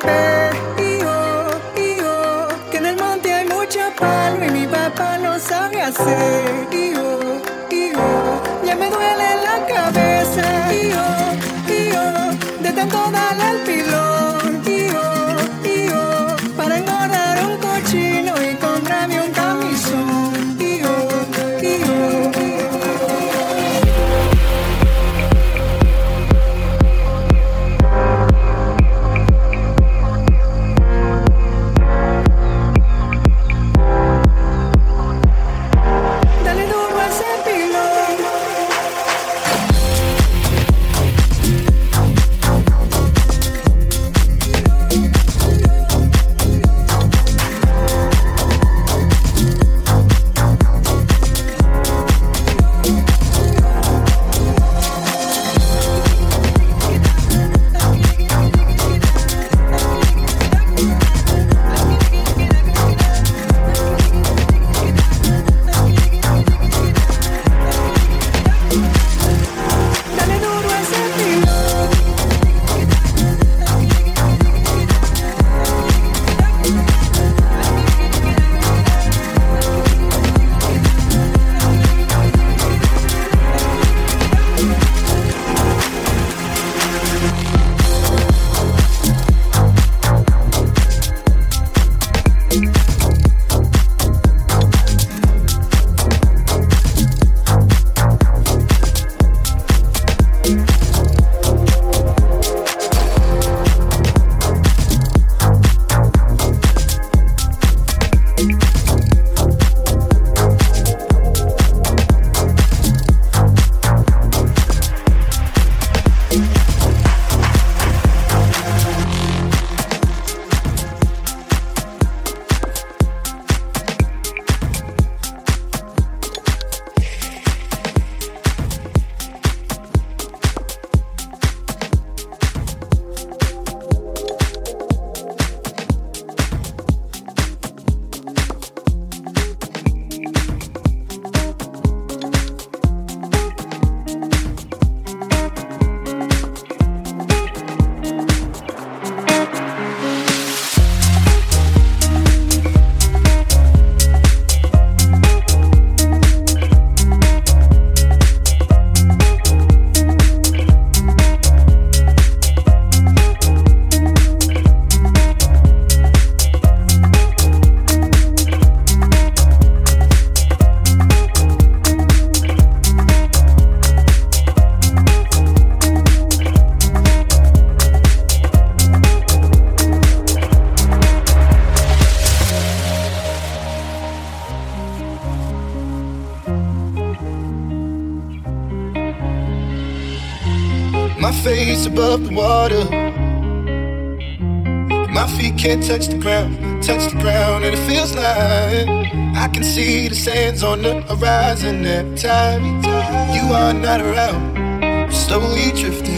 Y yo, yo, que en el monte hay mucha palma y mi papá no sabe hacer. Y can't touch the ground, touch the ground, and it feels like I can see the sands on the horizon every time you are not around. Slowly drifting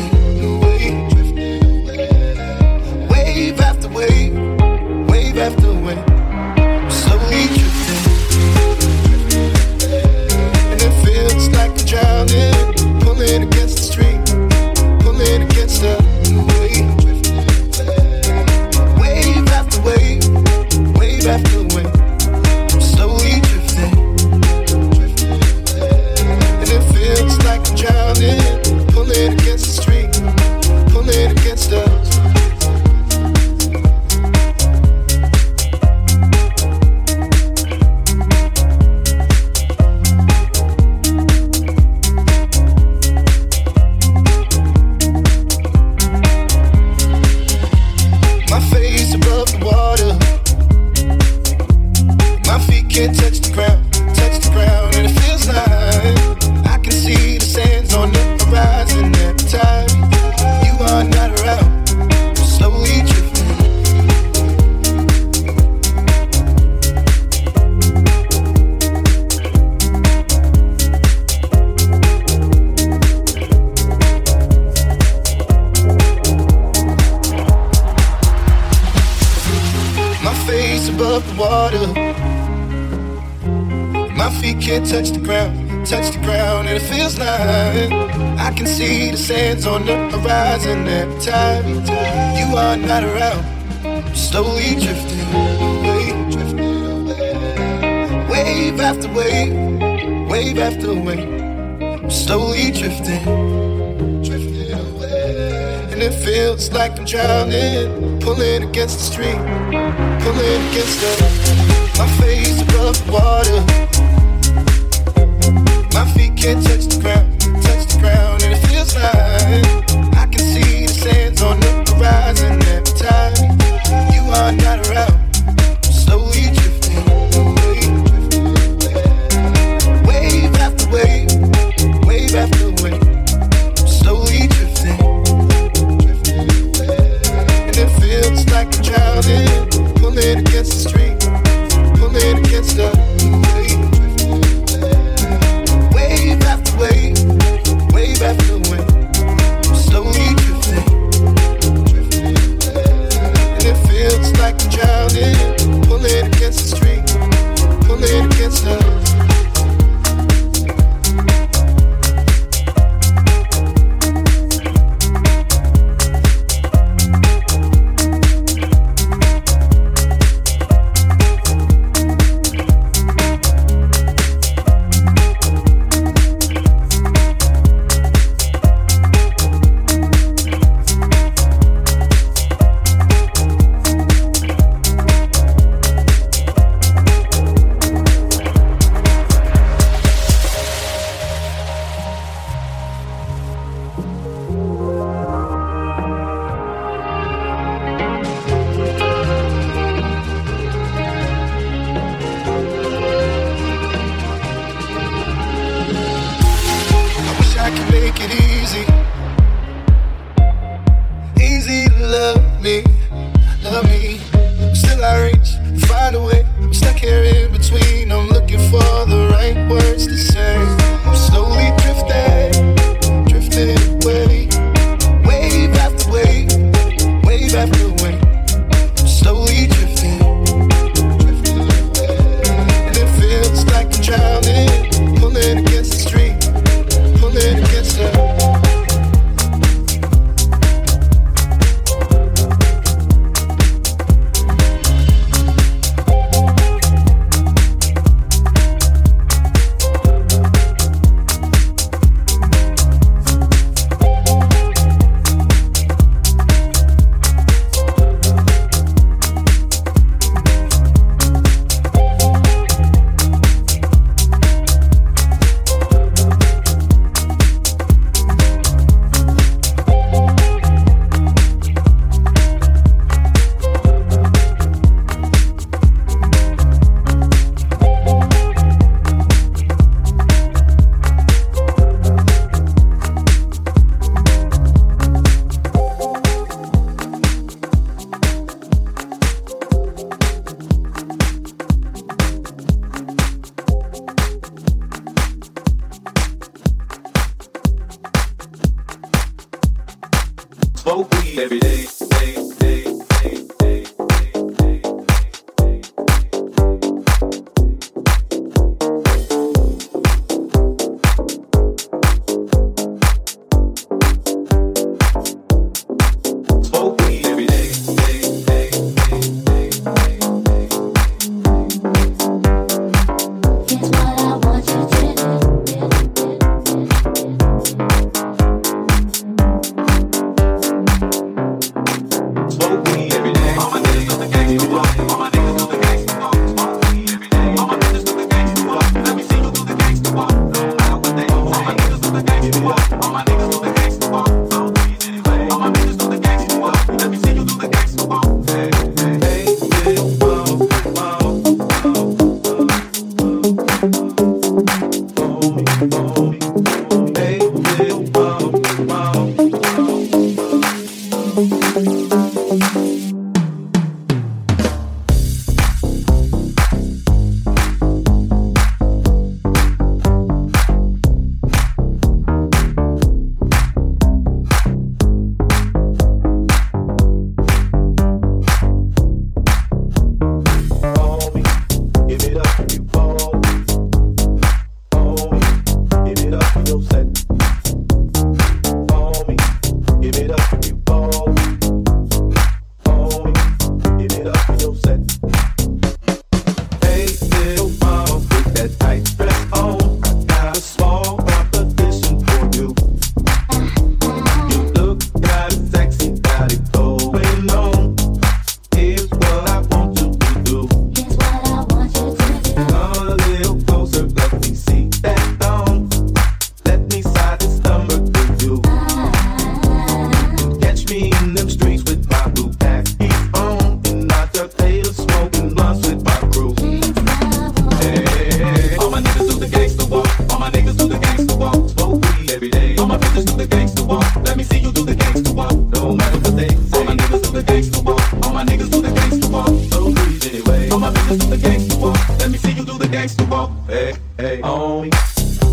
walk. Let me see you do the gangster walk. Hey, hey, homie.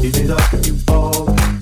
Ease it up if you fall.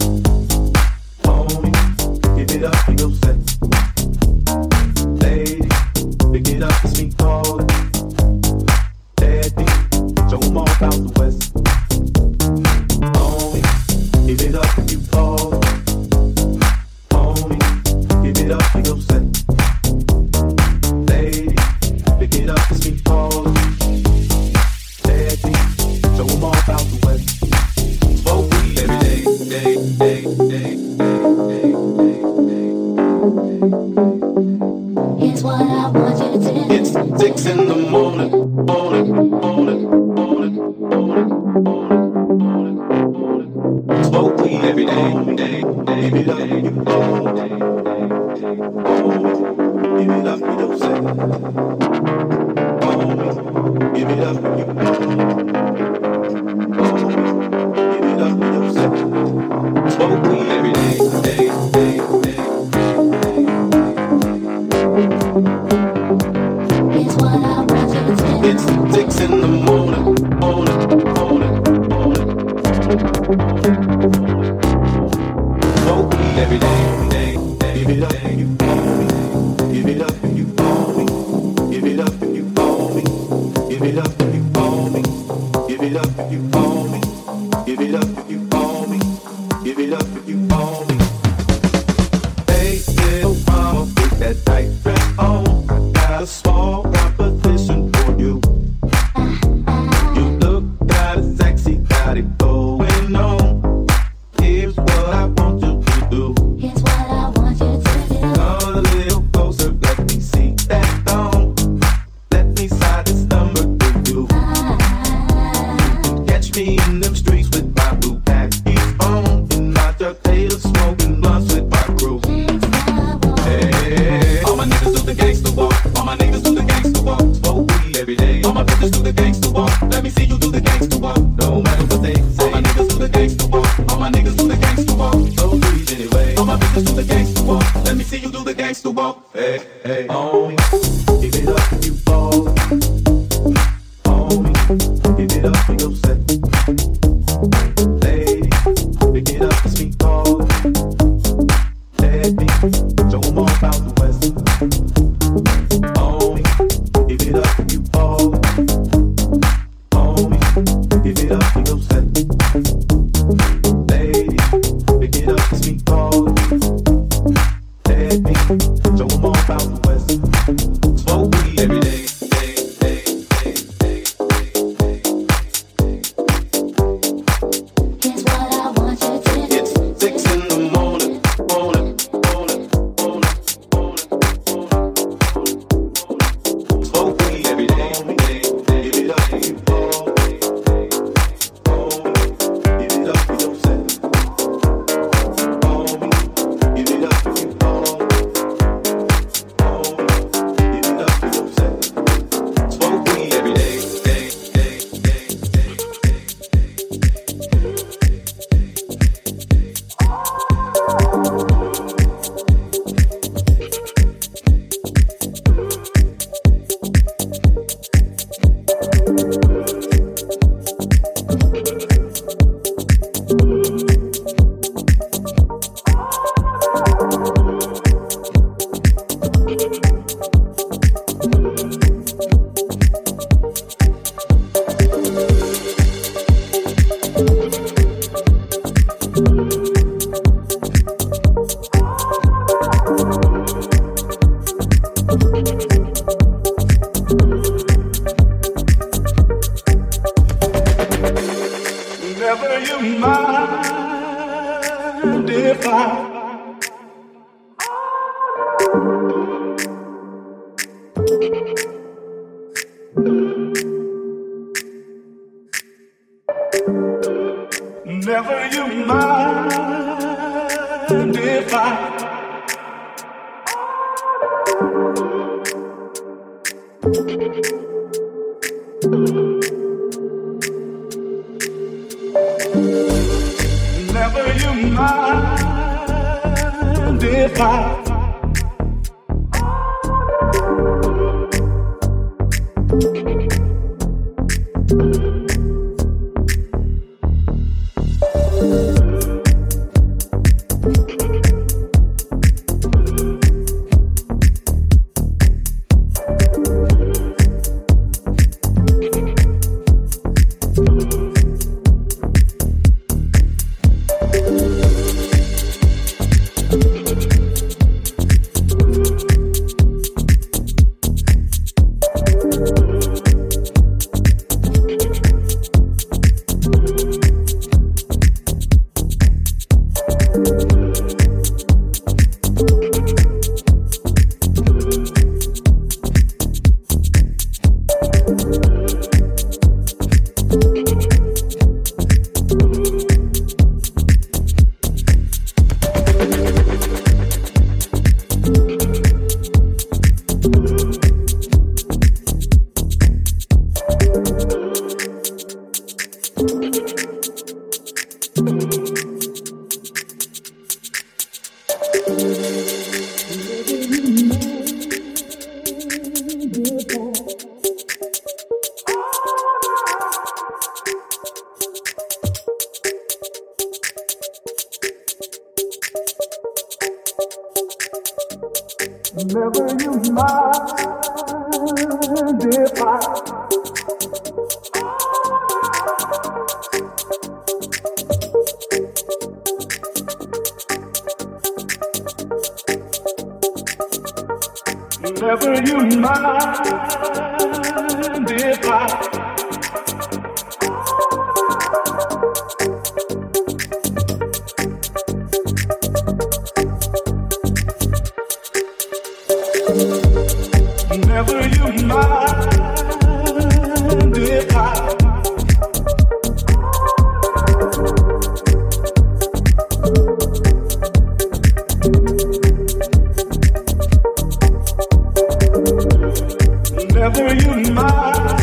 Whenever you mind.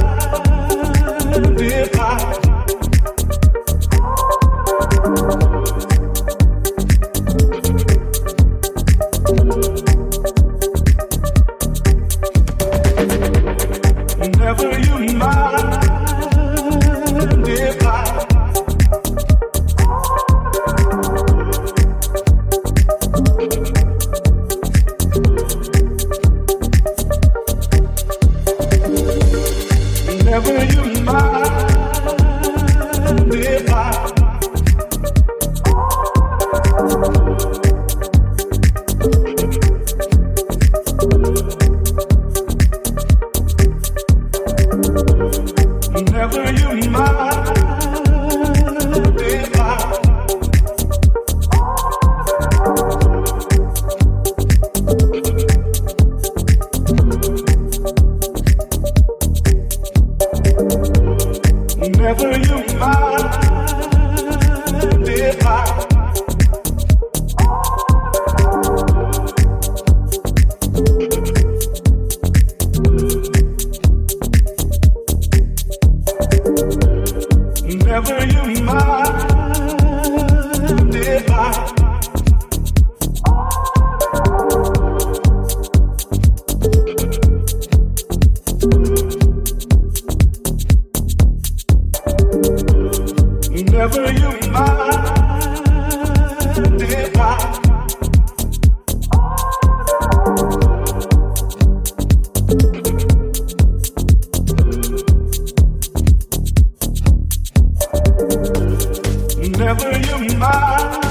Whenever you're mine.